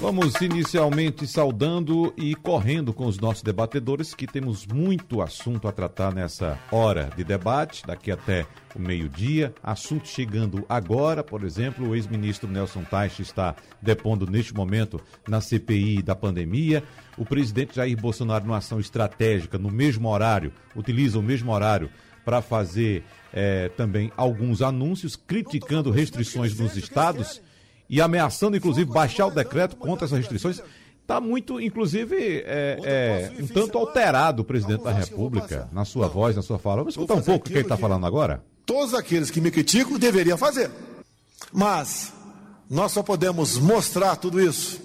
Vamos inicialmente saudando e correndo com os nossos debatedores, que temos muito assunto a tratar nessa hora de debate, daqui até o meio-dia. Assunto chegando agora, por exemplo, o ex-ministro Nelson Teich está depondo neste momento na CPI da pandemia. O presidente Jair Bolsonaro, numa ação estratégica, no mesmo horário, utiliza o mesmo horário para fazer eh, também alguns anúncios criticando restrições nos estados e ameaçando, inclusive, baixar o decreto contra essas restrições. Está muito, inclusive, é, é, um tanto alterado o presidente da República na sua voz, na sua fala. Vamos escutar um pouco o que ele está falando agora? Todos aqueles que me criticam deveriam fazer. Mas nós só podemos mostrar tudo isso.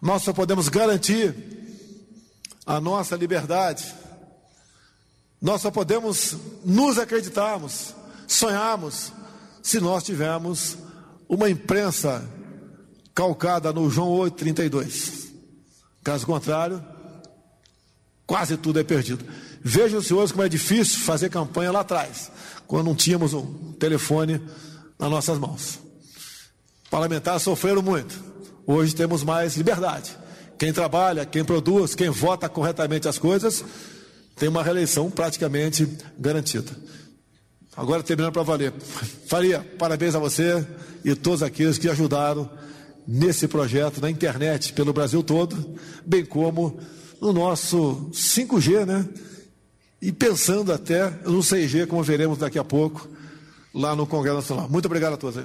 Nós só podemos garantir a nossa liberdade. Nós só podemos nos acreditarmos, sonharmos, se nós tivermos uma imprensa calcada no João 8,32. Caso contrário, quase tudo é perdido. Vejam, senhores, como é difícil fazer campanha lá atrás, quando não tínhamos um telefone nas nossas mãos. Parlamentares sofreram muito. Hoje temos mais liberdade. Quem trabalha, quem produz, quem vota corretamente as coisas, tem uma reeleição praticamente garantida. Agora terminando para valer. Faria, parabéns a você e todos aqueles que ajudaram nesse projeto na internet pelo Brasil todo, bem como no nosso 5G, né? E pensando até no 6G, como veremos daqui a pouco, lá no Congresso Nacional. Muito obrigado a todos.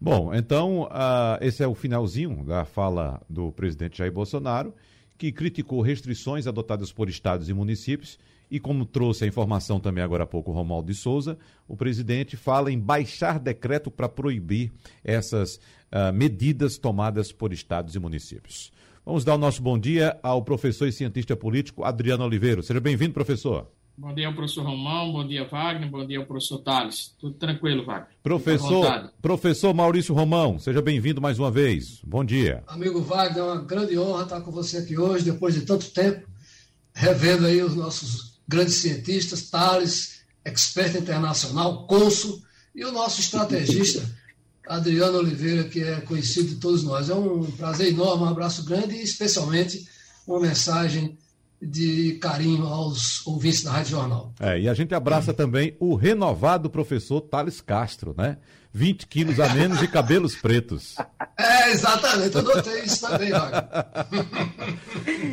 Bom, então, uh, esse é o finalzinho da fala do presidente Jair Bolsonaro, que criticou restrições adotadas por estados e municípios e como trouxe a informação também agora há pouco o Romualdo de Souza, o presidente fala em baixar decreto para proibir essas uh, medidas tomadas por estados e municípios. Vamos dar o nosso bom dia ao professor e cientista político Adriano Oliveira. Seja bem-vindo, professor. Bom dia ao professor Romão, bom dia Wagner, bom dia ao professor Tales. Tudo tranquilo, Wagner. Professor, professor Maurício Romão, seja bem-vindo mais uma vez. Bom dia. Amigo Wagner, é uma grande honra estar com você aqui hoje, depois de tanto tempo, revendo aí os nossos grandes cientistas, Tales, expert internacional, Consul, e o nosso estrategista, Adriano Oliveira, que é conhecido de todos nós. É um prazer enorme, um abraço grande e especialmente uma mensagem de carinho aos ouvintes da Rádio Jornal. É, e a gente abraça também o renovado professor Thales Castro, né? 20 quilos a menos e cabelos pretos. É, exatamente, eu notei isso também.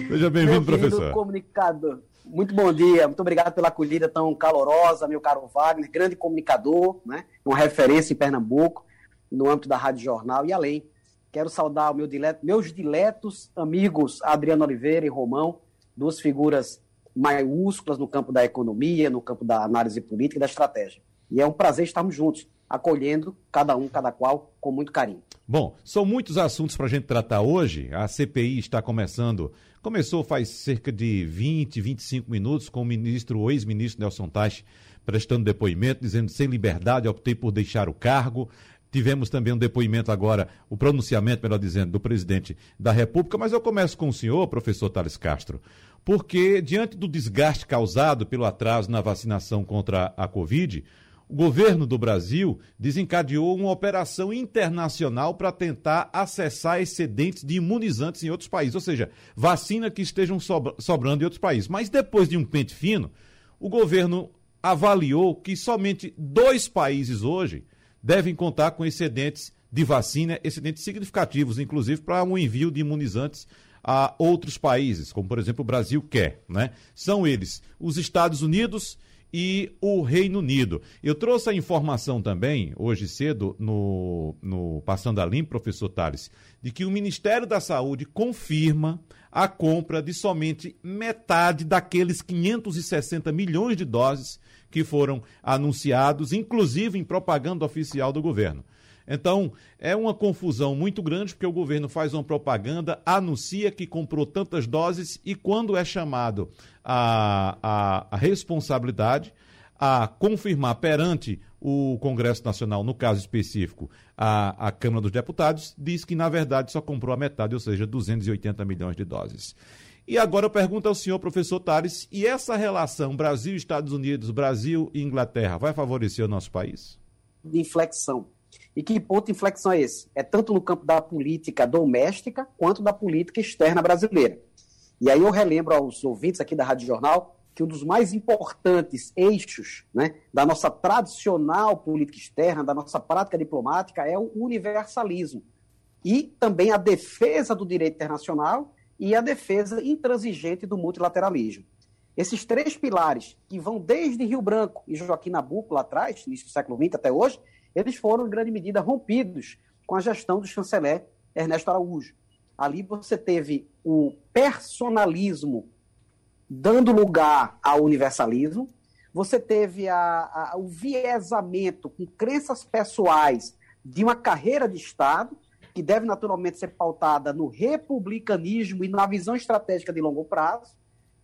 Seja bem-vindo, professor. comunicador. Muito bom dia, muito obrigado pela acolhida tão calorosa, meu caro Wagner, grande comunicador, né? uma referência em Pernambuco, no âmbito da Rádio Jornal e além. Quero saudar meu dileto, meus diletos amigos Adriano Oliveira e Romão, duas figuras maiúsculas no campo da economia, no campo da análise política e da estratégia. E é um prazer estarmos juntos, acolhendo cada um, cada qual, com muito carinho. Bom, são muitos assuntos para a gente tratar hoje. A CPI está começando Começou faz cerca de 20, 25 minutos com o ministro, o ex-ministro Nelson Teich, prestando depoimento, dizendo sem liberdade, optei por deixar o cargo. Tivemos também um depoimento agora, o pronunciamento, melhor dizendo, do presidente da República, mas eu começo com o senhor, professor Thales Castro, porque diante do desgaste causado pelo atraso na vacinação contra a Covid, o governo do Brasil desencadeou uma operação internacional para tentar acessar excedentes de imunizantes em outros países, ou seja, vacina que estejam sobrando em outros países. Mas depois de um pente fino, o governo avaliou que somente dois países hoje devem contar com excedentes de vacina, excedentes significativos, inclusive para um envio de imunizantes a outros países, como por exemplo o Brasil quer, né? São eles os Estados Unidos e o Reino Unido. Eu trouxe a informação também, hoje cedo, no, no Passando a Limpo, professor Tales, de que o Ministério da Saúde confirma a compra de somente metade daqueles 560 milhões de doses que foram anunciados, inclusive em propaganda oficial do governo. Então, é uma confusão muito grande, porque o governo faz uma propaganda, anuncia que comprou tantas doses e quando é chamado a, a, a responsabilidade, a confirmar perante o Congresso Nacional, no caso específico, a, a Câmara dos Deputados, diz que, na verdade, só comprou a metade, ou seja, 280 milhões de doses. E agora eu pergunto ao senhor, professor Tales, e essa relação Brasil-Estados Unidos, Brasil Inglaterra, vai favorecer o nosso país? De inflexão. E que ponto de inflexão é esse? É tanto no campo da política doméstica quanto da política externa brasileira. E aí eu relembro aos ouvintes aqui da Rádio Jornal que um dos mais importantes eixos né, da nossa tradicional política externa, da nossa prática diplomática, é o universalismo. E também a defesa do direito internacional e a defesa intransigente do multilateralismo. Esses três pilares, que vão desde Rio Branco e Joaquim Nabuco lá atrás, início do século XX até hoje, eles foram, em grande medida, rompidos com a gestão do chanceler Ernesto Araújo. Ali você teve o personalismo dando lugar ao universalismo, você teve a, a, o viesamento com crenças pessoais de uma carreira de Estado, que deve naturalmente ser pautada no republicanismo e na visão estratégica de longo prazo.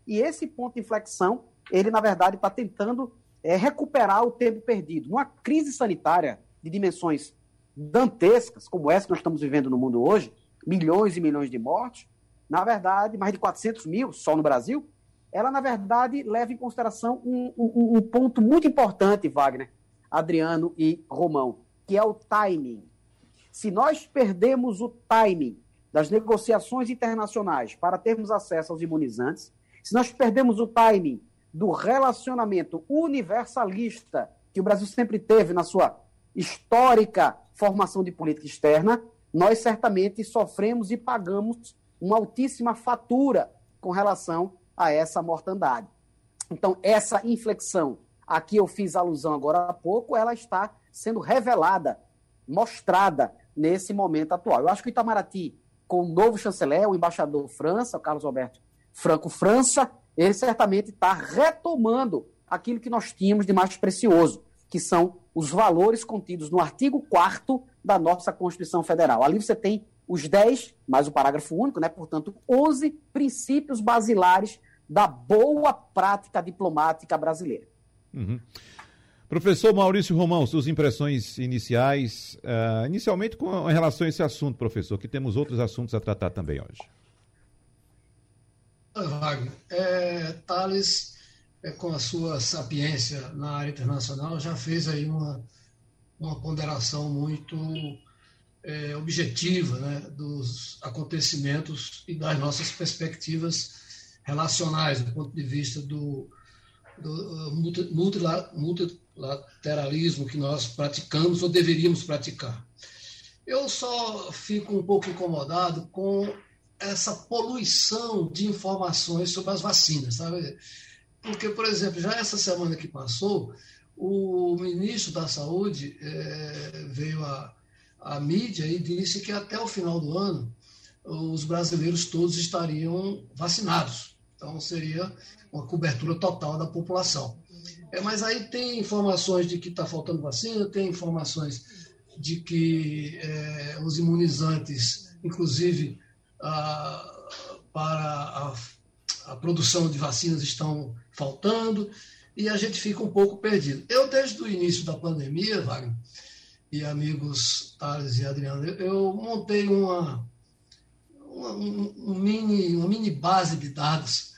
E esse ponto de inflexão, ele, na verdade, está tentando é, recuperar o tempo perdido. Uma crise sanitária de dimensões dantescas, como essa que nós estamos vivendo no mundo hoje, milhões e milhões de mortes, na verdade, mais de 400 mil só no Brasil, ela, na verdade, leva em consideração um, um, um ponto muito importante, Wagner, Adriano e Romão, que é o timing. Se nós perdemos o timing das negociações internacionais para termos acesso aos imunizantes, se nós perdemos o timing do relacionamento universalista que o Brasil sempre teve na sua histórica formação de política externa, nós certamente sofremos e pagamos uma altíssima fatura com relação a essa mortandade. Então, essa inflexão a que eu fiz alusão agora há pouco, ela está sendo revelada, mostrada nesse momento atual. Eu acho que o Itamaraty, com o novo chanceler, o embaixador França, o Carlos Alberto Franco França, ele certamente está retomando aquilo que nós tínhamos de mais precioso, que são os valores contidos no artigo 4 da nossa Constituição Federal. Ali você tem os 10, mais o parágrafo único, né? portanto, 11 princípios basilares da boa prática diplomática brasileira. Uhum. Professor Maurício Romão, suas impressões iniciais, uh, inicialmente com relação a esse assunto, professor, que temos outros assuntos a tratar também hoje. Wagner, é, Thales, é, com a sua sapiência na área internacional, já fez aí uma, uma ponderação muito é, objetiva né, dos acontecimentos e das nossas perspectivas relacionais, do ponto de vista do, do uh, multilateralismo que nós praticamos ou deveríamos praticar. Eu só fico um pouco incomodado com essa poluição de informações sobre as vacinas, sabe? Porque, por exemplo, já essa semana que passou, o ministro da Saúde é, veio à, à mídia e disse que até o final do ano os brasileiros todos estariam vacinados. Então, seria uma cobertura total da população. É, mas aí tem informações de que está faltando vacina, tem informações de que é, os imunizantes, inclusive a, para a, a, produção de vacinas, estão faltando, e a gente fica um pouco perdido. Eu, desde o início da pandemia, Wagner, e amigos Thales e Adriano, eu montei uma, um, um mini, uma mini base de dados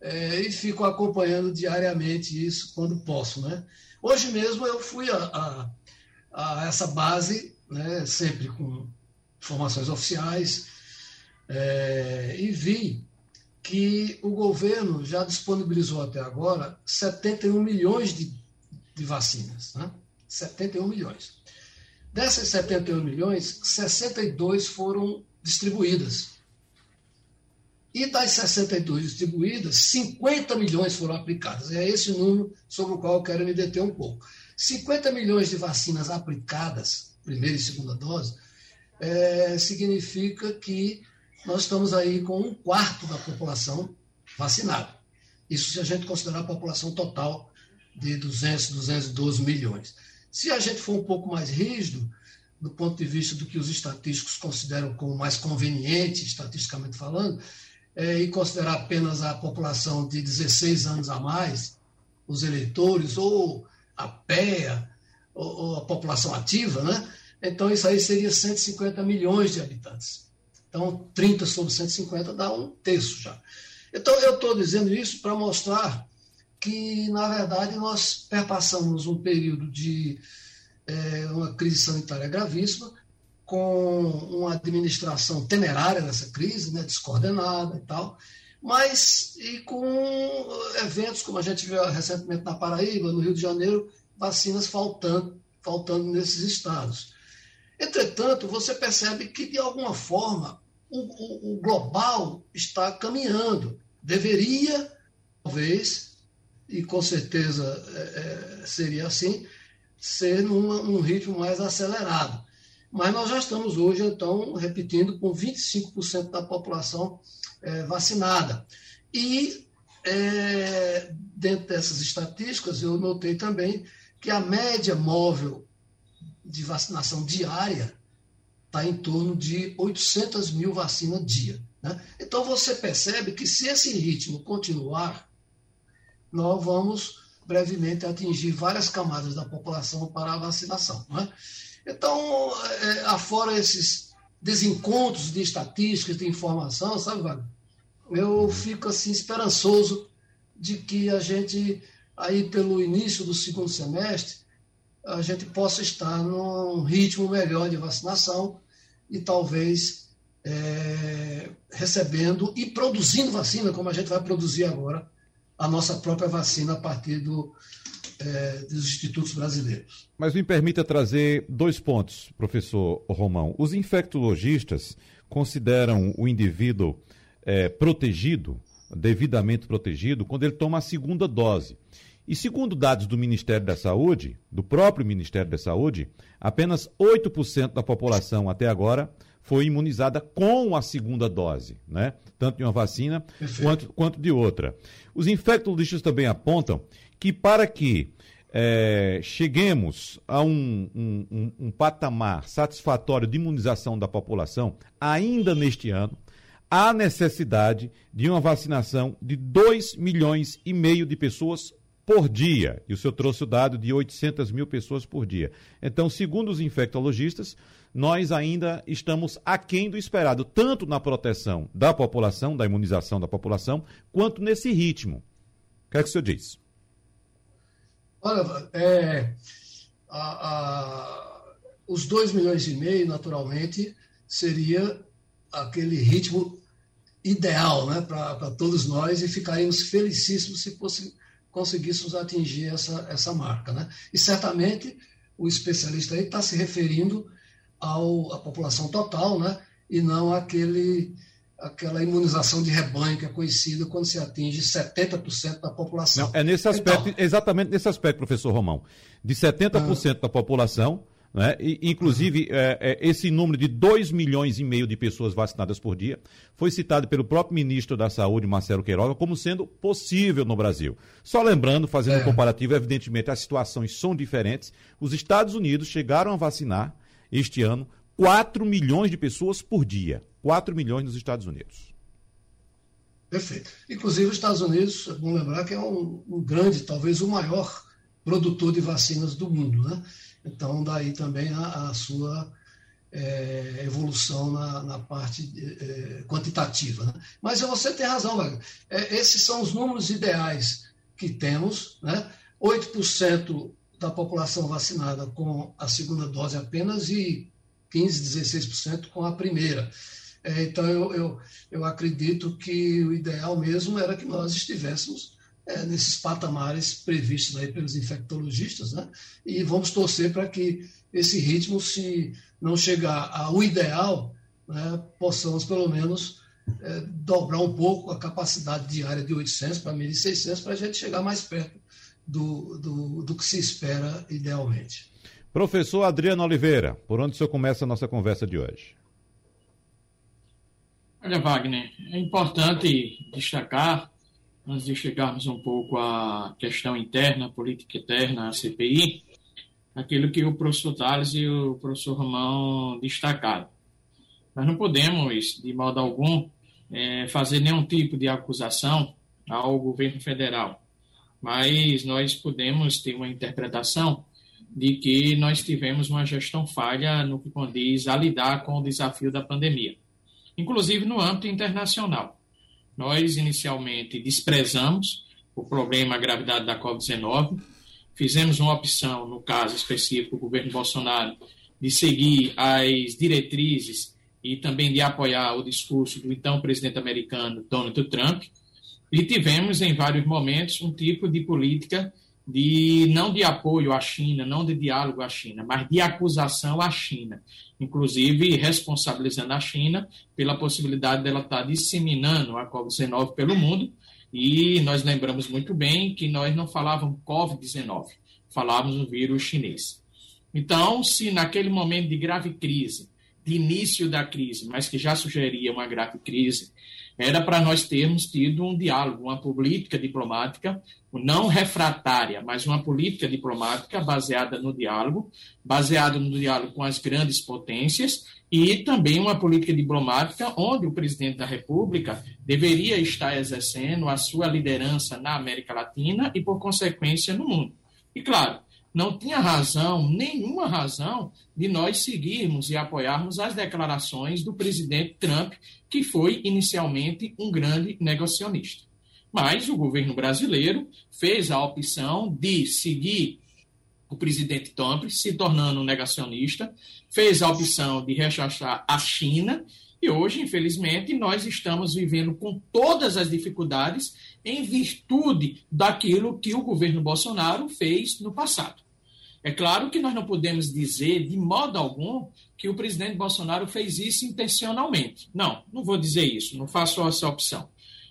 é, e fico acompanhando diariamente isso quando posso. Né? Hoje mesmo eu fui a, a, a essa base, né, sempre com informações oficiais, é, e vi que o governo já disponibilizou até agora 71 milhões de, de vacinas. Né? 71 milhões. Dessas 71 milhões, 62 foram distribuídas. E das 62 distribuídas, 50 milhões foram aplicadas. É esse o número sobre o qual eu quero me deter um pouco. 50 milhões de vacinas aplicadas, primeira e segunda dose, é, significa que nós estamos aí com um quarto da população vacinada. Isso se a gente considerar a população total de 200, 212 milhões. Se a gente for um pouco mais rígido, do ponto de vista do que os estatísticos consideram como mais conveniente, estatisticamente falando, é, e considerar apenas a população de 16 anos a mais, os eleitores, ou a PEA, ou, ou a população ativa, né? Então, isso aí seria 150 milhões de habitantes. Então, 30 sobre 150 dá um terço já. Então, eu estou dizendo isso para mostrar que, na verdade, nós perpassamos um período de é, uma crise sanitária gravíssima, com uma administração temerária dessa crise, né, descoordenada e tal, mas e com eventos como a gente viu recentemente na Paraíba, no Rio de Janeiro, vacinas faltando, faltando nesses estados. Entretanto, você percebe que, de alguma forma, o, o, o global está caminhando. Deveria, talvez, e com certeza é, é seria assim, ser num ritmo mais acelerado. Mas nós já estamos hoje, então, repetindo, com 25% da população é, vacinada. E, é, dentro dessas estatísticas, eu notei também que a média móvel de vacinação diária está em torno de 800 mil vacinas dia. Né? Então você percebe que se esse ritmo continuar, nós vamos brevemente atingir várias camadas da população para a vacinação. Né? Então, é, afora esses desencontros de estatísticas, de informação, sabe, Wagner? Eu fico assim esperançoso de que a gente, aí pelo início do segundo semestre, a gente possa estar num ritmo melhor de vacinação e talvez é, recebendo e produzindo vacina, como a gente vai produzir agora, a nossa própria vacina a partir do, é, dos institutos brasileiros. Mas me permita trazer dois pontos, professor Romão. Os infectologistas consideram o indivíduo é, protegido, devidamente protegido, quando ele toma a segunda dose. E segundo dados do Ministério da Saúde, do próprio Ministério da Saúde, apenas 8% da população até agora foi imunizada com a segunda dose, né? Tanto de uma vacina quanto, quanto de outra. Os infectologistas também apontam que para que é, cheguemos a um, um, um, um patamar satisfatório de imunização da população, ainda neste ano, há necessidade de uma vacinação de 2 milhões e meio de pessoas por dia. E o senhor trouxe o dado de 800 mil pessoas por dia. Então, segundo os infectologistas, nós ainda estamos aquém do esperado, tanto na proteção da população, da imunização da população, quanto nesse ritmo. O que é que o senhor diz? Olha, é, a, a, os 2 milhões e meio, naturalmente, seria aquele ritmo ideal né, para todos nós e ficaríamos felicíssimos se fosse conseguíssemos atingir essa, essa marca. Né? E certamente o especialista aí está se referindo ao, à população total, né? e não àquele, àquela imunização de rebanho que é conhecida quando se atinge 70% da população. Não, é nesse aspecto, então, exatamente nesse aspecto, professor Romão. De 70% ah, da população né? E, inclusive, é, é, esse número de 2 milhões e meio de pessoas vacinadas por dia foi citado pelo próprio ministro da Saúde, Marcelo Queiroga, como sendo possível no Brasil. Só lembrando, fazendo é. um comparativo, evidentemente as situações são diferentes. Os Estados Unidos chegaram a vacinar este ano 4 milhões de pessoas por dia. 4 milhões nos Estados Unidos. Perfeito. Inclusive, os Estados Unidos, é bom lembrar que é um, um grande, talvez o maior produtor de vacinas do mundo, né? Então, daí também a, a sua é, evolução na, na parte é, quantitativa. Né? Mas você tem razão, Wagner. É, esses são os números ideais que temos. Né? 8% da população vacinada com a segunda dose apenas e 15, 16% com a primeira. É, então, eu, eu, eu acredito que o ideal mesmo era que nós estivéssemos é, nesses patamares previstos aí pelos infectologistas, né? E vamos torcer para que esse ritmo, se não chegar ao ideal, né, possamos pelo menos é, dobrar um pouco a capacidade diária de 800 para 1.600 para a gente chegar mais perto do, do, do que se espera idealmente. Professor Adriano Oliveira, por onde o senhor começa a nossa conversa de hoje? Olha, Wagner, é importante destacar antes de chegarmos um pouco à questão interna, política interna, a CPI, aquilo que o professor Tales e o professor Romão destacaram. Nós não podemos, de modo algum, é, fazer nenhum tipo de acusação ao governo federal. mas nós podemos ter uma interpretação de que nós tivemos uma gestão falha no que condiz a lidar com o desafio da pandemia, inclusive no âmbito internacional. Nós, inicialmente, desprezamos o problema, a gravidade da Covid-19, fizemos uma opção, no caso específico, do governo Bolsonaro, de seguir as diretrizes e também de apoiar o discurso do então presidente americano Donald Trump, e tivemos em vários momentos um tipo de política de não de apoio à China, não de diálogo à China, mas de acusação à China, inclusive responsabilizando a China pela possibilidade dela estar disseminando a Covid-19 pelo mundo. E nós lembramos muito bem que nós não falávamos Covid-19, falávamos o vírus chinês. Então, se naquele momento de grave crise, de início da crise, mas que já sugeria uma grave crise, era para nós termos tido um diálogo, uma política diplomática, não refratária, mas uma política diplomática baseada no diálogo, baseada no diálogo com as grandes potências e também uma política diplomática onde o presidente da República deveria estar exercendo a sua liderança na América Latina e, por consequência, no mundo. E, claro, não tinha razão, nenhuma razão, de nós seguirmos e apoiarmos as declarações do presidente Trump, que foi inicialmente um grande negacionista. Mas o governo brasileiro fez a opção de seguir o presidente Trump, se tornando um negacionista, fez a opção de rechaçar a China, e hoje, infelizmente, nós estamos vivendo com todas as dificuldades em virtude daquilo que o governo Bolsonaro fez no passado. É claro que nós não podemos dizer, de modo algum, que o presidente Bolsonaro fez isso intencionalmente. Não, não vou dizer isso, não faço essa opção.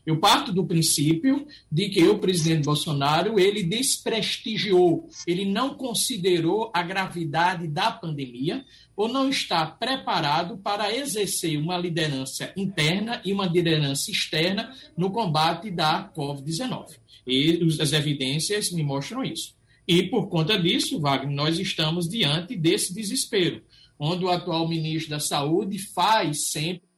Eu parto do princípio de que o presidente Bolsonaro ele desprestigiou, ele não considerou a gravidade da pandemia ou não está preparado para exercer uma liderança interna e uma liderança externa no combate da Covid-19. E as evidências me mostram isso. E por conta disso, Wagner, nós estamos diante desse desespero, onde o atual ministro da Saúde faz sempre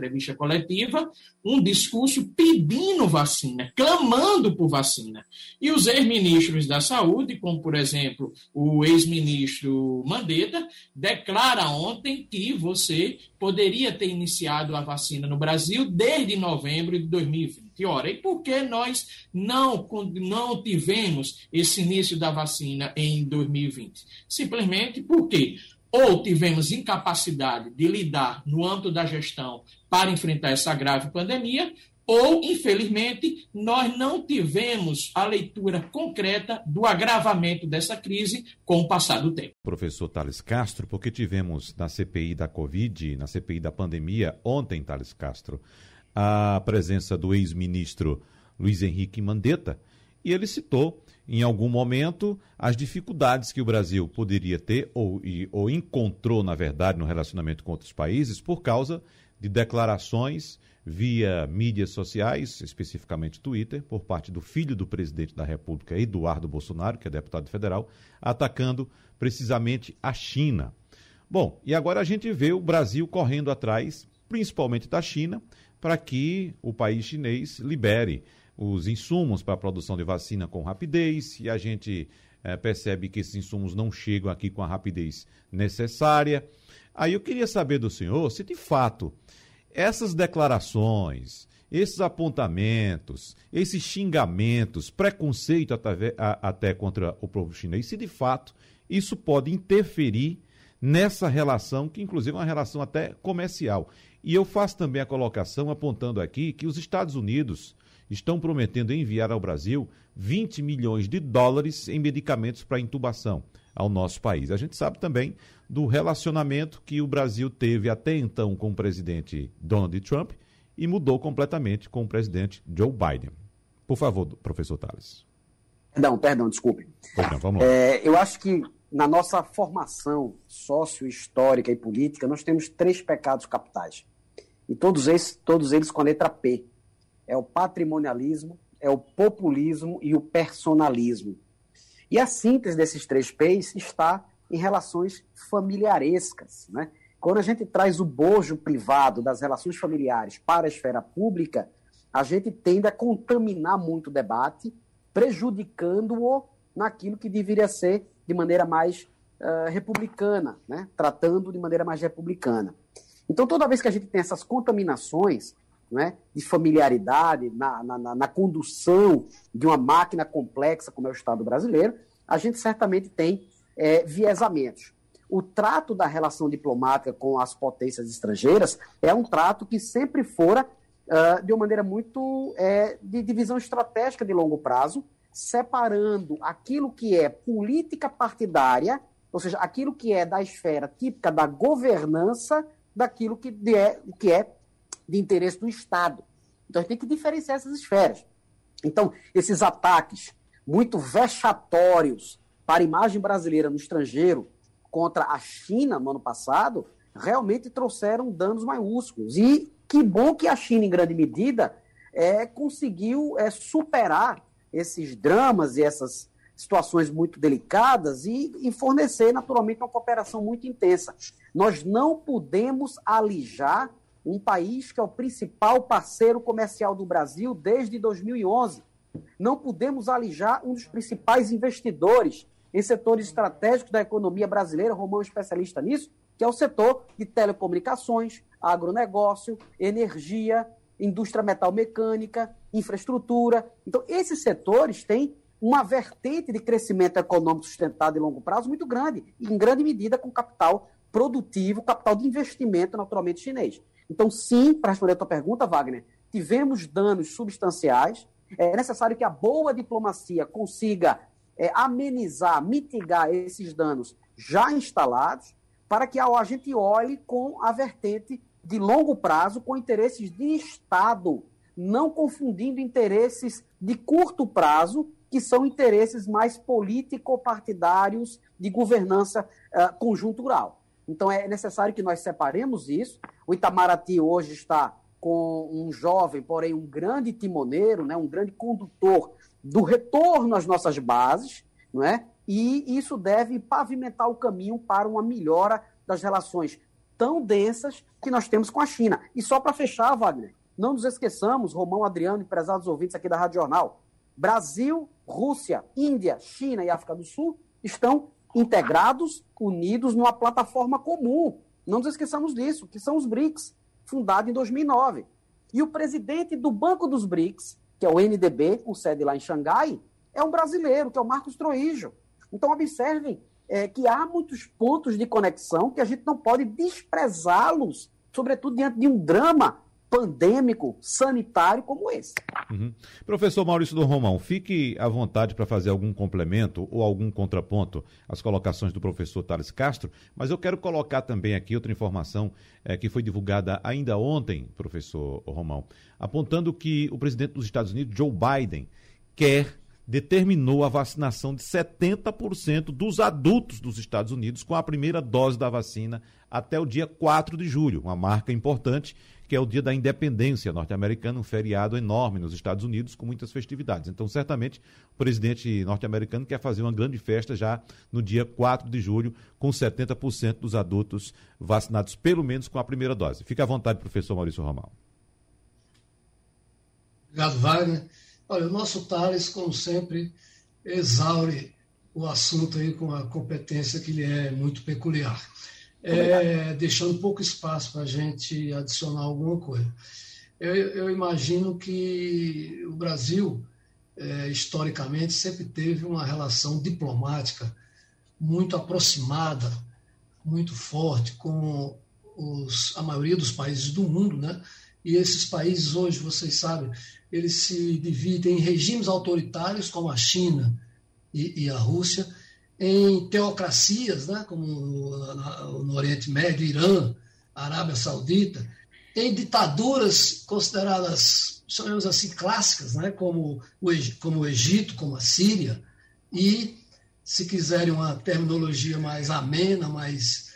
entrevista coletiva, um discurso pedindo vacina, clamando por vacina. E os ex-ministros da Saúde, como por exemplo o ex-ministro Mandetta, declara ontem que você poderia ter iniciado a vacina no Brasil desde novembro de 2020. Ora, e por que nós não, não tivemos esse início da vacina em 2020? Simplesmente porque ou tivemos incapacidade de lidar no âmbito da gestão para enfrentar essa grave pandemia, ou, infelizmente, nós não tivemos a leitura concreta do agravamento dessa crise com o passar do tempo. Professor Thales Castro, porque tivemos na CPI da Covid, na CPI da pandemia, ontem, Thales Castro, a presença do ex-ministro Luiz Henrique Mandetta, e ele citou em algum momento as dificuldades que o Brasil poderia ter ou, e, ou encontrou, na verdade, no relacionamento com outros países por causa de declarações via mídias sociais, especificamente Twitter, por parte do filho do presidente da República, Eduardo Bolsonaro, que é deputado federal, atacando precisamente a China. Bom, e agora a gente vê o Brasil correndo atrás, principalmente da China, para que o país chinês libere os insumos para a produção de vacina com rapidez e a gente é, percebe que esses insumos não chegam aqui com a rapidez necessária. Aí eu queria saber do senhor se de fato essas declarações, esses apontamentos, esses xingamentos, preconceito até, até contra o povo chinês, se de fato isso pode interferir nessa relação, que inclusive é uma relação até comercial. E eu faço também a colocação apontando aqui que os Estados Unidos estão prometendo enviar ao Brasil 20 milhões de dólares em medicamentos para intubação ao nosso país. A gente sabe também do relacionamento que o Brasil teve até então com o presidente Donald Trump e mudou completamente com o presidente Joe Biden. Por favor, professor Tales. Perdão, perdão, desculpe. Perdão, vamos lá. É, eu acho que na nossa formação sócio-histórica e política, nós temos três pecados capitais. E todos eles, todos eles com a letra P é o patrimonialismo, é o populismo e o personalismo. E a síntese desses três P's está em relações familiarescas. Né? Quando a gente traz o bojo privado das relações familiares para a esfera pública, a gente tende a contaminar muito o debate prejudicando-o naquilo que deveria ser de maneira mais uh, republicana, né? tratando de maneira mais republicana. Então, toda vez que a gente tem essas contaminações né, de familiaridade na, na, na condução de uma máquina complexa como é o Estado brasileiro, a gente certamente tem é, viesamentos. O trato da relação diplomática com as potências estrangeiras é um trato que sempre fora uh, de uma maneira muito é, de divisão estratégica de longo prazo, separando aquilo que é política partidária, ou seja, aquilo que é da esfera típica da governança, daquilo que é, que é de interesse do Estado. Então, a gente tem que diferenciar essas esferas. Então, esses ataques muito vexatórios para a imagem brasileira no estrangeiro contra a China no ano passado realmente trouxeram danos maiúsculos. E que bom que a China, em grande medida, é, conseguiu é, superar esses dramas e essas situações muito delicadas e, e, fornecer, naturalmente, uma cooperação muito intensa. Nós não podemos alijar um país que é o principal parceiro comercial do Brasil desde 2011. Não podemos alijar um dos principais investidores em setores estratégicos da economia brasileira, Romão é especialista nisso, que é o setor de telecomunicações, agronegócio, energia, indústria metal mecânica, infraestrutura. Então, esses setores têm uma vertente de crescimento econômico sustentado em longo prazo muito grande, e em grande medida com capital produtivo, capital de investimento naturalmente chinês. Então, sim, para responder a tua pergunta, Wagner, tivemos danos substanciais. É necessário que a boa diplomacia consiga é, amenizar, mitigar esses danos já instalados, para que a gente olhe com a vertente de longo prazo, com interesses de Estado, não confundindo interesses de curto prazo, que são interesses mais político-partidários de governança uh, conjuntural. Então é necessário que nós separemos isso. O Itamaraty hoje está com um jovem, porém um grande timoneiro, né, um grande condutor do retorno às nossas bases, não é? E isso deve pavimentar o caminho para uma melhora das relações tão densas que nós temos com a China. E só para fechar, Wagner, não nos esqueçamos, Romão Adriano, empresários ouvintes aqui da Rádio Jornal, Brasil, Rússia, Índia, China e África do Sul estão integrados, unidos numa plataforma comum. Não nos esqueçamos disso, que são os BRICS, fundado em 2009. E o presidente do Banco dos BRICS, que é o NDB, com sede lá em Xangai, é um brasileiro, que é o Marcos Troijo. Então, observem é, que há muitos pontos de conexão que a gente não pode desprezá-los, sobretudo diante de um drama pandêmico, sanitário como esse. Uhum. Professor Maurício do Romão, fique à vontade para fazer algum complemento ou algum contraponto às colocações do professor Thales Castro, mas eu quero colocar também aqui outra informação é, que foi divulgada ainda ontem, professor Romão, apontando que o presidente dos Estados Unidos, Joe Biden, quer determinou a vacinação de 70% dos adultos dos Estados Unidos com a primeira dose da vacina até o dia 4 de julho, uma marca importante que é o dia da independência norte-americana, um feriado enorme nos Estados Unidos com muitas festividades. Então, certamente, o presidente norte-americano quer fazer uma grande festa já no dia 4 de julho, com 70% dos adultos vacinados, pelo menos com a primeira dose. Fique à vontade, professor Maurício Romão. Obrigado, Wagner. Olha, o nosso Thales, como sempre, exaure o assunto aí com a competência que lhe é muito peculiar, é, deixando pouco espaço para a gente adicionar alguma coisa. Eu, eu imagino que o Brasil, é, historicamente, sempre teve uma relação diplomática muito aproximada, muito forte com os, a maioria dos países do mundo, né? E esses países hoje, vocês sabem, eles se dividem em regimes autoritários, como a China e, e a Rússia, em teocracias, né, como no, Oriente Médio, Irã, Arábia Saudita, em ditaduras consideradas, chamemos assim, clássicas, né, como, o, como o Egito, como a Síria, e, se quiserem uma terminologia mais amena, mais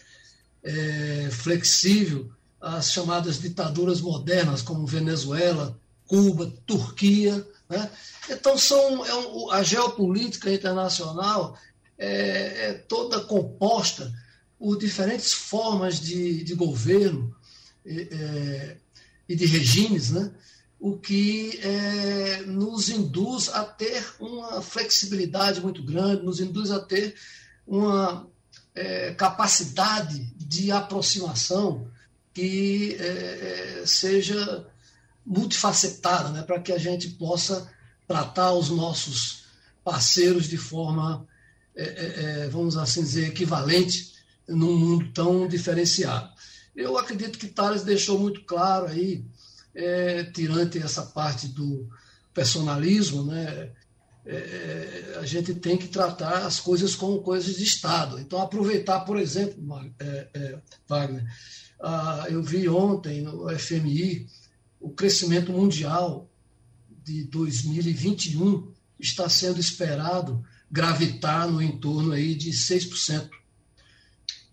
é, flexível, as chamadas ditaduras modernas, como Venezuela, Cuba, Turquia. Né? Então, são, é um, a geopolítica internacional é, é, toda composta por diferentes formas de, de governo e, é, e de regimes. Né? o que é, nos induz a ter uma flexibilidade muito grande, nos induz a ter uma é, capacidade de aproximação que é, é seja multifacetada, né, para que a gente possa tratar os nossos parceiros de forma, é, é, é, vamos assim dizer, equivalente num mundo tão diferenciado. Eu acredito que Tales deixou muito claro aí, é, tirante essa parte do personalismo, né, é, a gente tem que tratar as coisas como coisas de Estado. Então, aproveitar, por exemplo, é, Wagner, ah, eu vi ontem no FMI o crescimento mundial de 2021 está sendo esperado gravitar no entorno aí de 6%,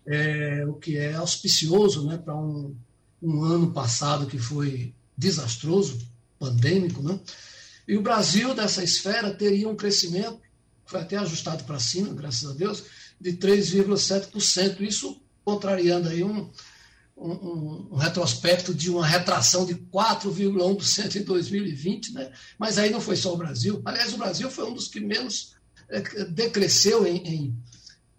é, o que é auspicioso né, para um, um ano passado que foi desastroso, pandêmico. Né? E o Brasil, dessa esfera, teria um crescimento, foi até ajustado para cima, graças a Deus, de 3,7%. Isso contrariando aí um, um, um, retrospecto de uma retração de 4,1% em 2020, né? mas aí não foi só o Brasil. Aliás, o Brasil foi um dos que menos decresceu em, em,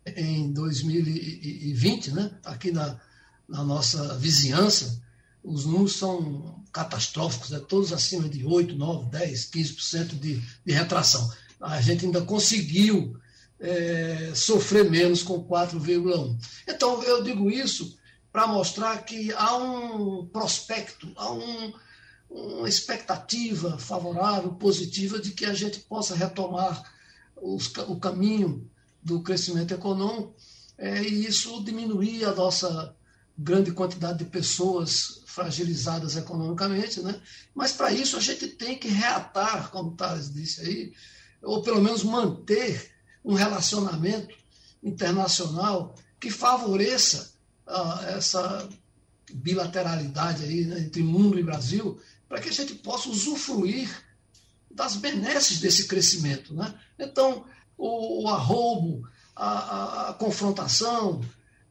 em 2020, né? aqui na, na nossa vizinhança. Os números são catastróficos, né? todos acima de 8, 9, 10, 15% de, de retração. A gente ainda conseguiu é, sofrer menos com 4,1%. Então, eu digo isso para mostrar que há um prospecto, há um, uma expectativa favorável, positiva, de que a gente possa retomar os, o caminho do crescimento econômico é, e isso diminuir a nossa grande quantidade de pessoas fragilizadas economicamente, né? mas para isso a gente tem que reatar, como o Thales disse aí, ou pelo menos manter um relacionamento internacional que favoreça essa bilateralidade aí, né, entre mundo e Brasil, para que a gente possa usufruir das benesses desse crescimento. Né? Então, o, o arroubo, a, a, a confrontação,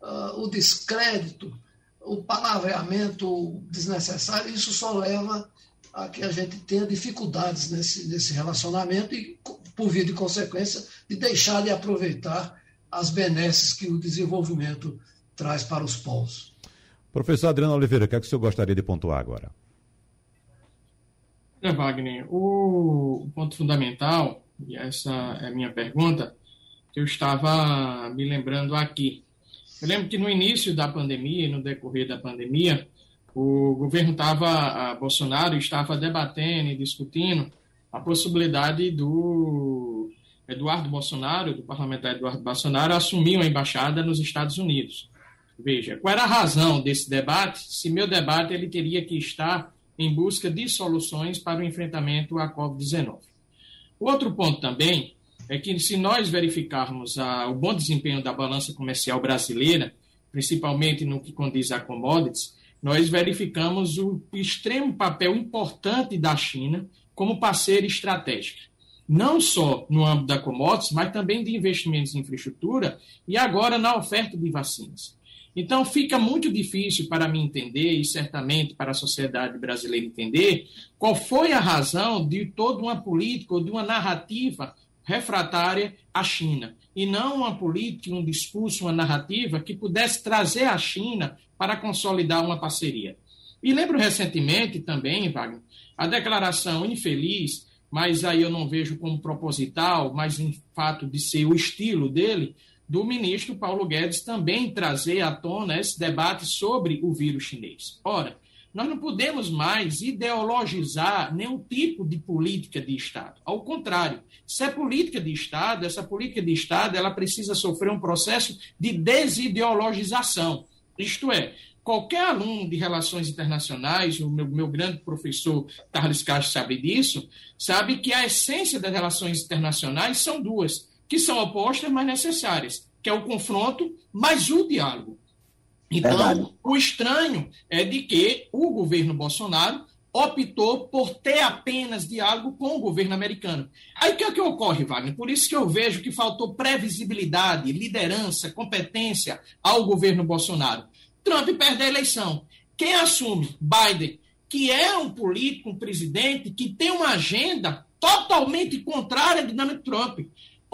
a, o descrédito, o palavreamento desnecessário, isso só leva a que a gente tenha dificuldades nesse, nesse relacionamento e, por via de consequência, de deixar de aproveitar as benesses que o desenvolvimento traz para os povos. Professor Adriano Oliveira, o que é que o senhor gostaria de pontuar agora? É, Wagner, o ponto fundamental, e essa é a minha pergunta, que eu estava me lembrando aqui. Eu lembro que no início da pandemia, no decorrer da pandemia, o governo estava, Bolsonaro estava debatendo e discutindo a possibilidade do Eduardo Bolsonaro, do parlamentar Eduardo Bolsonaro, assumir uma embaixada nos Estados Unidos. Veja, qual era a razão desse debate? Se meu debate ele teria que estar em busca de soluções para o enfrentamento à Covid-19. Outro ponto também é que, se nós verificarmos a, o bom desempenho da balança comercial brasileira, principalmente no que condiz a commodities, nós verificamos o extremo papel importante da China como parceira estratégica. Não só no âmbito da commodities, mas também de investimentos em infraestrutura e agora na oferta de vacinas. Então, fica muito difícil para mim entender, e certamente para a sociedade brasileira entender, qual foi a razão de toda uma política ou de uma narrativa refratária à China, e não uma política, um discurso, uma narrativa que pudesse trazer a China para consolidar uma parceria. E lembro recentemente também, Wagner, a declaração infeliz, mas aí eu não vejo como proposital, mas em fato de ser o estilo dele, do ministro Paulo Guedes também trazer à tona esse debate sobre o vírus chinês. Ora, nós não podemos mais ideologizar nenhum tipo de política de Estado. Ao contrário, se é política de Estado, essa política de Estado ela precisa sofrer um processo de desideologização. Isto é, qualquer aluno de relações internacionais, o meu, meu grande professor Carlos Castro sabe disso, sabe que a essência das relações internacionais são duas que são opostas, mas necessárias, que é o confronto, mas o diálogo. Então, Verdade. o estranho é de que o governo Bolsonaro optou por ter apenas diálogo com o governo americano. Aí o que é que ocorre, Wagner? Por isso que eu vejo que faltou previsibilidade, liderança, competência ao governo Bolsonaro. Trump perde a eleição. Quem assume? Biden que é um político, um presidente, que tem uma agenda totalmente contrária à dinâmica Trump.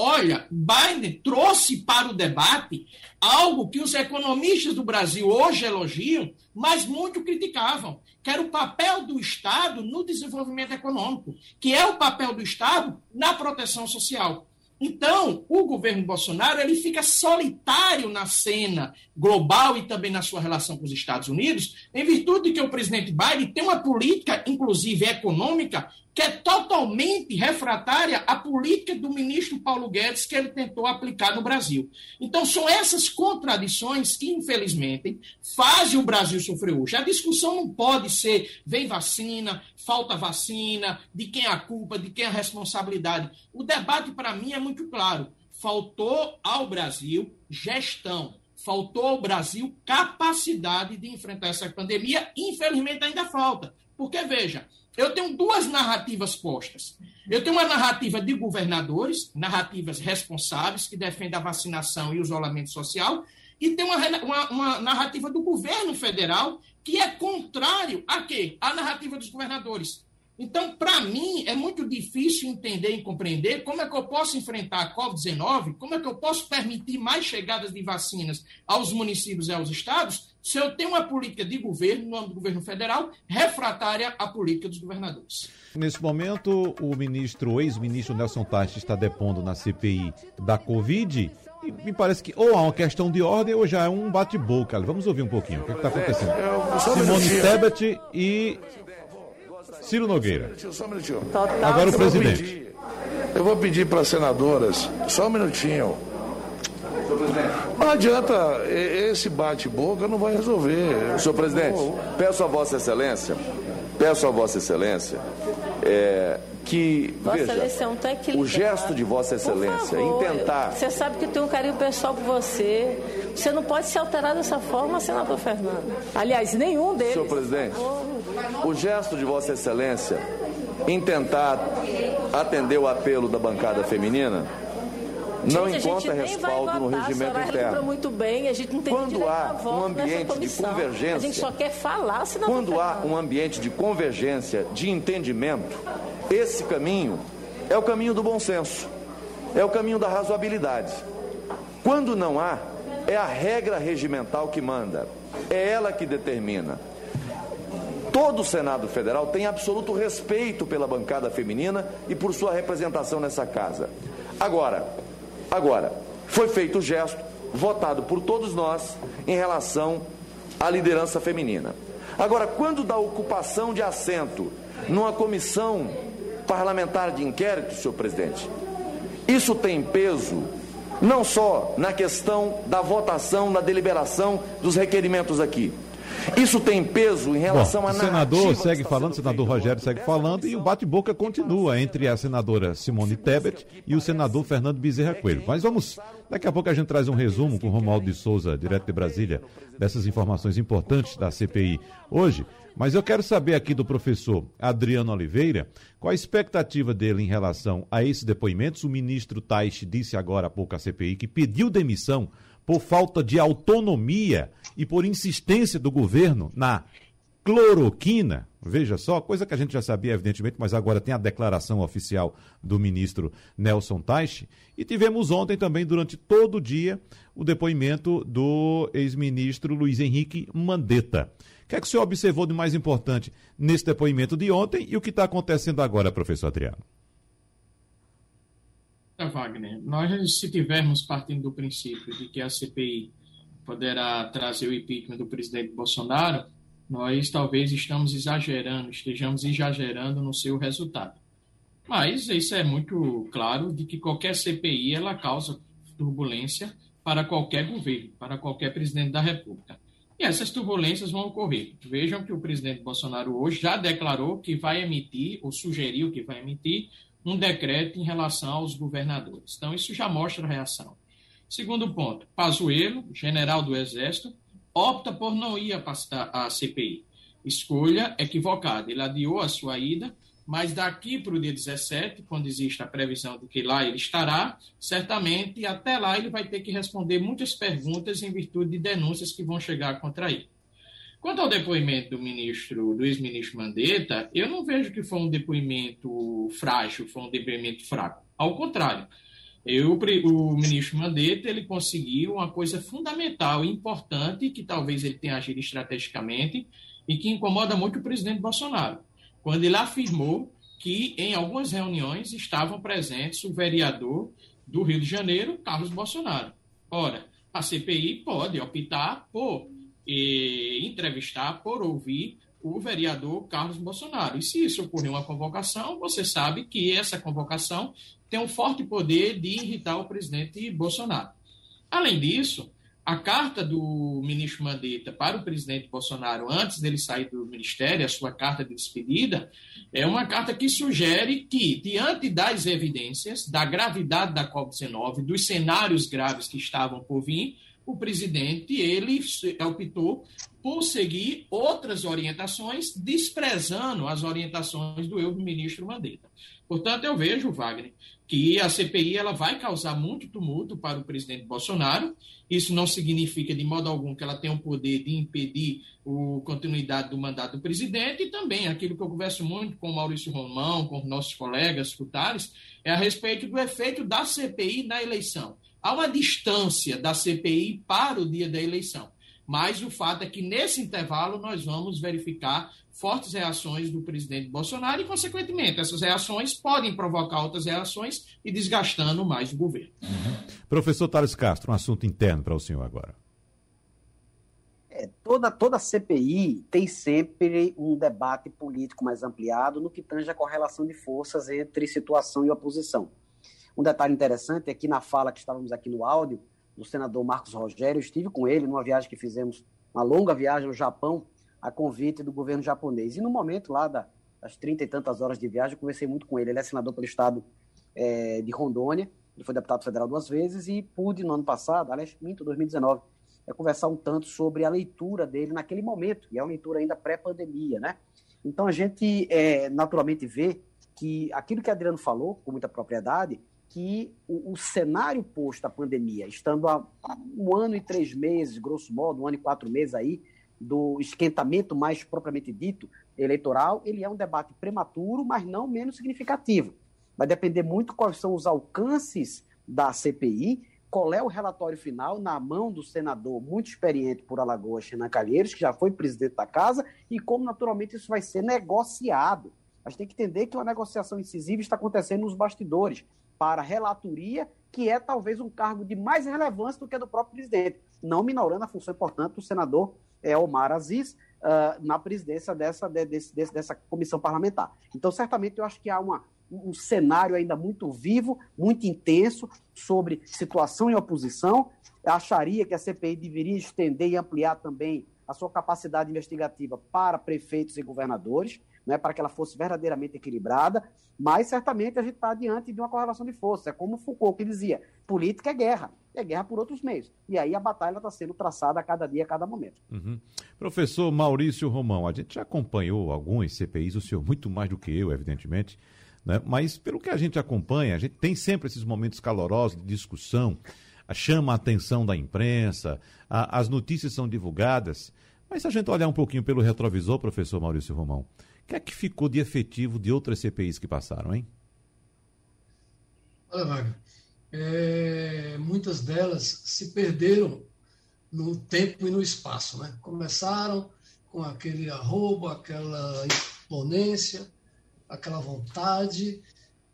Olha, Biden trouxe para o debate algo que os economistas do Brasil hoje elogiam, mas muito criticavam, que era o papel do Estado no desenvolvimento econômico, que é o papel do Estado na proteção social. Então, o governo Bolsonaro ele fica solitário na cena global e também na sua relação com os Estados Unidos, em virtude de que o presidente Biden tem uma política, inclusive econômica, que é totalmente refratária à política do ministro Paulo Guedes que ele tentou aplicar no Brasil. Então, são essas contradições que, infelizmente, fazem o Brasil sofrer hoje. A discussão não pode ser vem vacina, falta vacina, de quem é a culpa, de quem é a responsabilidade. O debate, para mim, é muito claro. Faltou ao Brasil gestão. Faltou ao Brasil capacidade de enfrentar essa pandemia. Infelizmente, ainda falta. Porque, veja, eu tenho duas narrativas postas. Eu tenho uma narrativa de governadores, narrativas responsáveis, que defendem a vacinação e o isolamento social, e tem uma, uma, uma, narrativa do governo federal que é contrário a quê? A narrativa dos governadores. Então, para mim, é muito difícil entender e compreender como é que eu posso enfrentar a Covid-19, como é que eu posso permitir mais chegadas de vacinas aos municípios e aos estados, se eu tenho uma política de governo, no âmbito do governo federal, refratária à política dos governadores. Nesse momento, o ministro, o ex-ministro Nelson Tati está depondo na CPI da Covid. E me parece que ou há uma questão de ordem ou já é um bate-boca. Vamos ouvir um pouquinho o que está acontecendo. Simone Tebet e Ciro Nogueira. Só um minutinho. Agora o presidente. Eu vou pedir para as senadoras, só um minutinho. Não adianta, esse bate-boca não vai resolver. Senhor presidente, peço a Vossa Excelência, peço a Vossa Excelência é, que Vossa veja, Excelência técnico. o gesto de Vossa Excelência em tentar. Você sabe que eu tenho um carinho pessoal por você. Você não pode se alterar dessa forma, senador Fernando. Aliás, nenhum deles. Senhor presidente, o gesto de Vossa Excelência em tentar atender o apelo da bancada feminina não gente, encontra respaldo no regimento interno. muito bem, a gente não tem Quando há um ambiente de convergência, a gente só quer falar, senão quando há um ambiente de convergência, de entendimento, esse caminho é o caminho do bom senso, é o caminho da razoabilidade. Quando não há, é a regra regimental que manda, é ela que determina. Todo o Senado Federal tem absoluto respeito pela bancada feminina e por sua representação nessa casa. Agora, Agora, foi feito o gesto, votado por todos nós, em relação à liderança feminina. Agora, quando da ocupação de assento numa comissão parlamentar de inquérito, senhor presidente, isso tem peso não só na questão da votação, na deliberação dos requerimentos aqui, isso tem peso em relação Bom, à O senador segue falando, o senador Rogério segue falando e o bate-boca continua entre a senadora Simone Tebet e o senador Fernando Bezerra Coelho. Mas vamos, daqui a pouco a gente traz um resumo com o Romualdo de Souza, direto de Brasília, dessas informações importantes da CPI hoje. Mas eu quero saber aqui do professor Adriano Oliveira qual a expectativa dele em relação a esses depoimentos. O ministro Taish disse agora há pouco à CPI que pediu demissão por falta de autonomia e por insistência do governo na cloroquina, veja só, coisa que a gente já sabia, evidentemente, mas agora tem a declaração oficial do ministro Nelson Teich. E tivemos ontem também, durante todo o dia, o depoimento do ex-ministro Luiz Henrique Mandetta. O que é que o senhor observou de mais importante nesse depoimento de ontem e o que está acontecendo agora, professor Adriano? Wagner, nós, se tivermos partindo do princípio de que a CPI poderá trazer o impeachment do presidente Bolsonaro, nós talvez estamos exagerando, estejamos exagerando no seu resultado. Mas isso é muito claro de que qualquer CPI ela causa turbulência para qualquer governo, para qualquer presidente da República. E essas turbulências vão ocorrer. Vejam que o presidente Bolsonaro hoje já declarou que vai emitir, ou sugeriu que vai emitir, um decreto em relação aos governadores. Então, isso já mostra a reação. Segundo ponto, Pazuello, general do Exército, opta por não ir à CPI. Escolha equivocada. Ele adiou a sua ida, mas daqui para o dia 17, quando existe a previsão de que lá ele estará, certamente até lá ele vai ter que responder muitas perguntas em virtude de denúncias que vão chegar contra ele. Quanto ao depoimento do ministro, do ex-ministro Mandetta, eu não vejo que foi um depoimento frágil, foi um depoimento fraco. Ao contrário, eu, o ministro Mandetta ele conseguiu uma coisa fundamental importante, que talvez ele tenha agido estrategicamente e que incomoda muito o presidente Bolsonaro, quando ele afirmou que em algumas reuniões estavam presentes o vereador do Rio de Janeiro, Carlos Bolsonaro. Ora, a CPI pode optar por eh, entrevistar, por ouvir o vereador Carlos Bolsonaro. E se isso ocorrer uma convocação, você sabe que essa convocação tem um forte poder de irritar o presidente Bolsonaro. Além disso, a carta do ministro Mandetta para o presidente Bolsonaro, antes dele sair do ministério, a sua carta de despedida, é uma carta que sugere que, diante das evidências da gravidade da Covid-19, dos cenários graves que estavam por vir, o presidente ele optou por seguir outras orientações, desprezando as orientações do eu do ministro Mandetta. Portanto, eu vejo, Wagner, que a CPI ela vai causar muito tumulto para o presidente Bolsonaro. Isso não significa de modo algum que ela tenha o poder de impedir a continuidade do mandato do presidente e também aquilo que eu converso muito com Maurício Romão, com nossos colegas Futares, é a respeito do efeito da CPI na eleição. Há uma distância da CPI para o dia da eleição. Mas o fato é que nesse intervalo nós vamos verificar fortes reações do presidente Bolsonaro e, consequentemente, essas reações podem provocar outras reações e desgastando mais o governo. Uhum. Professor Thales Castro, um assunto interno para o senhor agora. É, toda, toda CPI tem sempre um debate político mais ampliado no que tange a correlação de forças entre situação e oposição. Um detalhe interessante é que na fala que estávamos aqui no áudio, do senador Marcos Rogério. Estive com ele numa viagem que fizemos, uma longa viagem ao Japão, a convite do governo japonês. E no momento lá da, das trinta e tantas horas de viagem, eu conversei muito com ele. Ele é senador pelo estado é, de Rondônia, ele foi deputado federal duas vezes e pude, no ano passado, aliás, minto, 2019, é conversar um tanto sobre a leitura dele naquele momento, e é uma leitura ainda pré-pandemia, né? Então a gente é, naturalmente vê que aquilo que Adriano falou, com muita propriedade, que o, o, cenário posto à pandemia, estando há um ano e três meses, grosso modo, um ano e quatro meses aí, do esquentamento mais propriamente dito eleitoral, ele é um debate prematuro, mas não menos significativo. Vai depender muito quais são os alcances da CPI, qual é o relatório final na mão do senador muito experiente por Alagoas, Renan Calheiros, que já foi presidente da casa, e como naturalmente isso vai ser negociado. A gente tem que entender que uma negociação incisiva está acontecendo nos bastidores para relatoria, que é talvez um cargo de mais relevância do que a do próprio presidente, não minorando a função importante do senador é, Omar Aziz uh, na presidência dessa, de, desse, dessa comissão parlamentar. Então, certamente, eu acho que há uma, um cenário ainda muito vivo, muito intenso sobre situação e oposição. Eu acharia que a CPI deveria estender e ampliar também a sua capacidade investigativa para prefeitos e governadores né, para que ela fosse verdadeiramente equilibrada, mas certamente a gente está diante de uma correlação de forças. É como Foucault que dizia: política é guerra, é guerra por outros meios. E aí a batalha está sendo traçada a cada dia, a cada momento. Uhum. Professor Maurício Romão, a gente já acompanhou alguns CPIs, o senhor muito mais do que eu, evidentemente, né? mas pelo que a gente acompanha, a gente tem sempre esses momentos calorosos de discussão, chama a atenção da imprensa, a, as notícias são divulgadas. Mas se a gente olhar um pouquinho pelo retrovisor, professor Maurício Romão, que é que ficou de efetivo de outras CPIs que passaram, hein? Olha, Wagner, é, muitas delas se perderam no tempo e no espaço. Né? Começaram com aquele arrobo, aquela imponência, aquela vontade,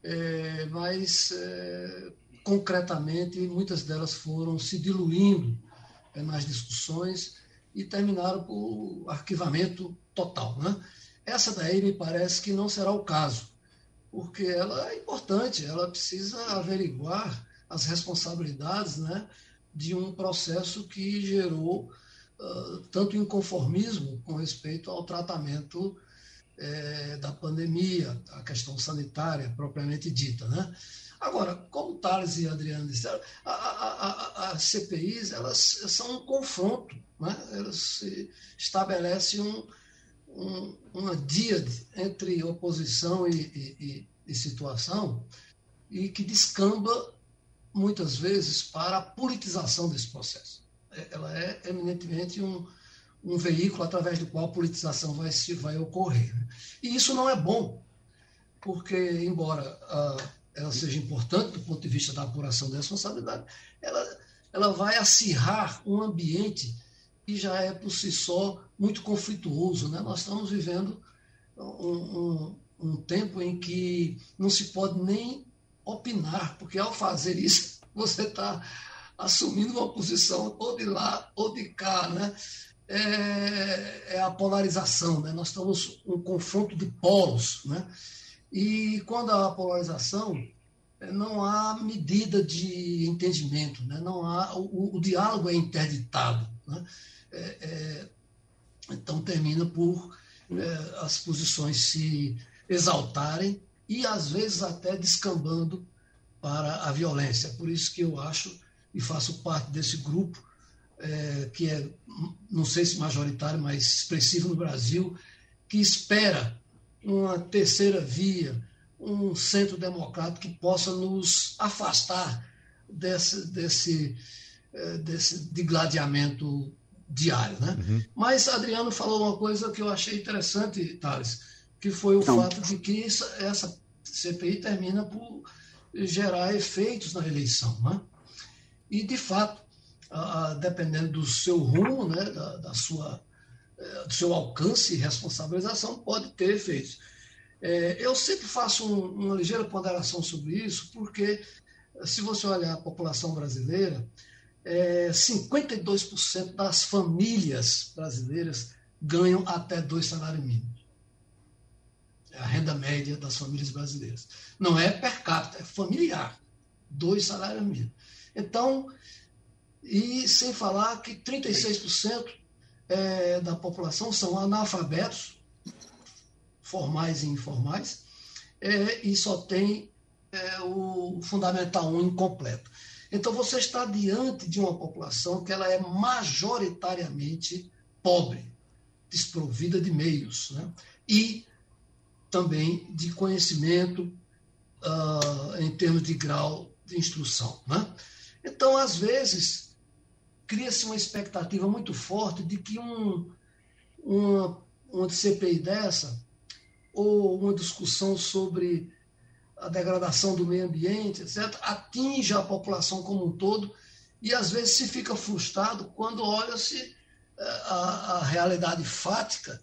é, mas é, concretamente muitas delas foram se diluindo é, nas discussões e terminaram por arquivamento total. Né? Essa daí me parece que não será o caso, porque ela é importante, ela precisa averiguar as responsabilidades né, de um processo que gerou uh, tanto inconformismo com respeito ao tratamento é, da pandemia, a questão sanitária propriamente dita. Né? Agora, como Thales e Adriano disseram, as CPIs elas são um confronto, né? elas estabelecem um, um, uma díade entre oposição e, e, e, situação e que descamba muitas vezes para a politização desse processo. É, ela é eminentemente um, um veículo através do qual a politização vai, se, vai ocorrer. Né? E isso não é bom, porque, embora a, ela seja importante do ponto de vista da apuração da responsabilidade, ela, ela vai acirrar um ambiente que já é por si só muito conflituoso. Né? Nós estamos vivendo um, um, um tempo em que não se pode nem opinar, porque ao fazer isso, você está assumindo uma posição ou de lá ou de cá, né? É, é, a polarização, né? Nós estamos um confronto de polos, né? E quando há polarização, é, não há medida de entendimento, né? Não há o, o diálogo é interditado, né? É, é, então termina por é, as posições se exaltarem e às vezes até descambando para a violência. Por isso que eu acho e faço parte desse grupo é, que é, não sei se majoritário, mas expressivo no Brasil, que espera uma terceira via, um centro democrático que possa nos afastar desse, desse, é, desse digladiamento diário. Né? Uhum. Mas Adriano falou uma coisa que eu achei interessante, Thales, que foi o então, fato de que essa, essa CPI termina por gerar efeitos na eleição. Né? E, de fato, dependendo do seu rumo, né, da, da sua, é, do seu alcance e responsabilização, pode ter efeitos. É, eu sempre faço um, uma ligeira ponderação sobre isso, porque se você olhar a população brasileira, é, 52% das famílias brasileiras ganham até dois salários mínimos. É a renda média das famílias brasileiras. Não é per capita, é familiar. Dois salários mínimos. Então, e sem falar que 36% é, da população são analfabetos, formais e informais, é, e só tem é, o Fundamental 1 incompleto. Então você está diante de uma população que ela é majoritariamente pobre, desprovida de meios, né? e também de conhecimento uh, em termos de grau de instrução. Né? Então, às vezes, cria-se uma expectativa muito forte de que um, uma, uma CPI dessa, ou uma discussão sobre a degradação do meio ambiente, etc., atinja a população como um todo, e às vezes se fica frustrado quando olha-se eh, a, a, realidade fática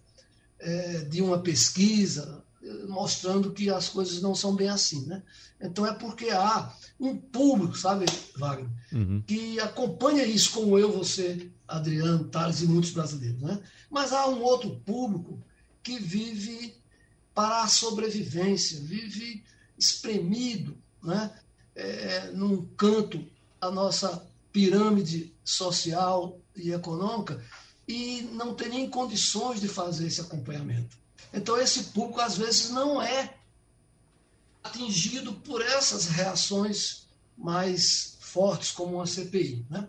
é, de uma pesquisa, mostrando que as coisas não são bem assim. Né? Então é porque há um público, sabe, Wagner, uhum. que acompanha isso, como eu, você, Adriano, Tales e muitos brasileiros. Né? Mas há um outro público que vive para a sobrevivência, vive espremido né? É, num canto a nossa pirâmide social e econômica e não tem nem condições de fazer esse acompanhamento. Então, esse público, às vezes, não é atingido por essas reações mais fortes, como uma CPI. Né?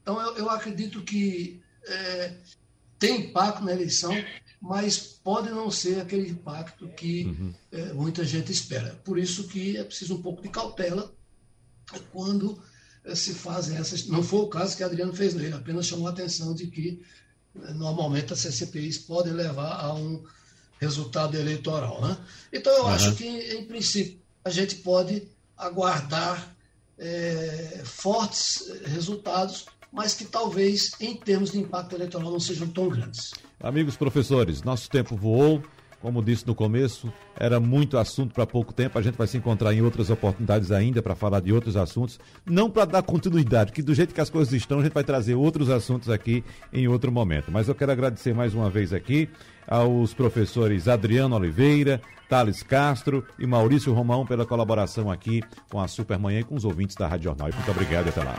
Então, eu, eu acredito que é, tem impacto na eleição, mas pode não ser aquele impacto que uhum. é, muita gente espera. Por isso que é preciso um pouco de cautela quando é, se fazem essas. Não foi o caso que Adriano fez nele, apenas chamou a atenção de que é, normalmente as CCPIs podem levar a um resultado eleitoral. Né? Então, eu uhum. acho que, em princípio, a gente pode aguardar é, fortes resultados, mas que talvez, em termos de impacto eleitoral, não sejam tão grandes. Amigos professores, nosso tempo voou. Como disse no começo, era muito assunto para pouco tempo. A gente vai se encontrar em outras oportunidades ainda para falar de outros assuntos. Não para dar continuidade, que do jeito que as coisas estão, a gente vai trazer outros assuntos aqui em outro momento. Mas eu quero agradecer mais uma vez aqui aos professores Adriano Oliveira, Thales Castro e Maurício Romão pela colaboração aqui com a Supermanhã e com os ouvintes da Rádio Jornal. Muito obrigado e até lá.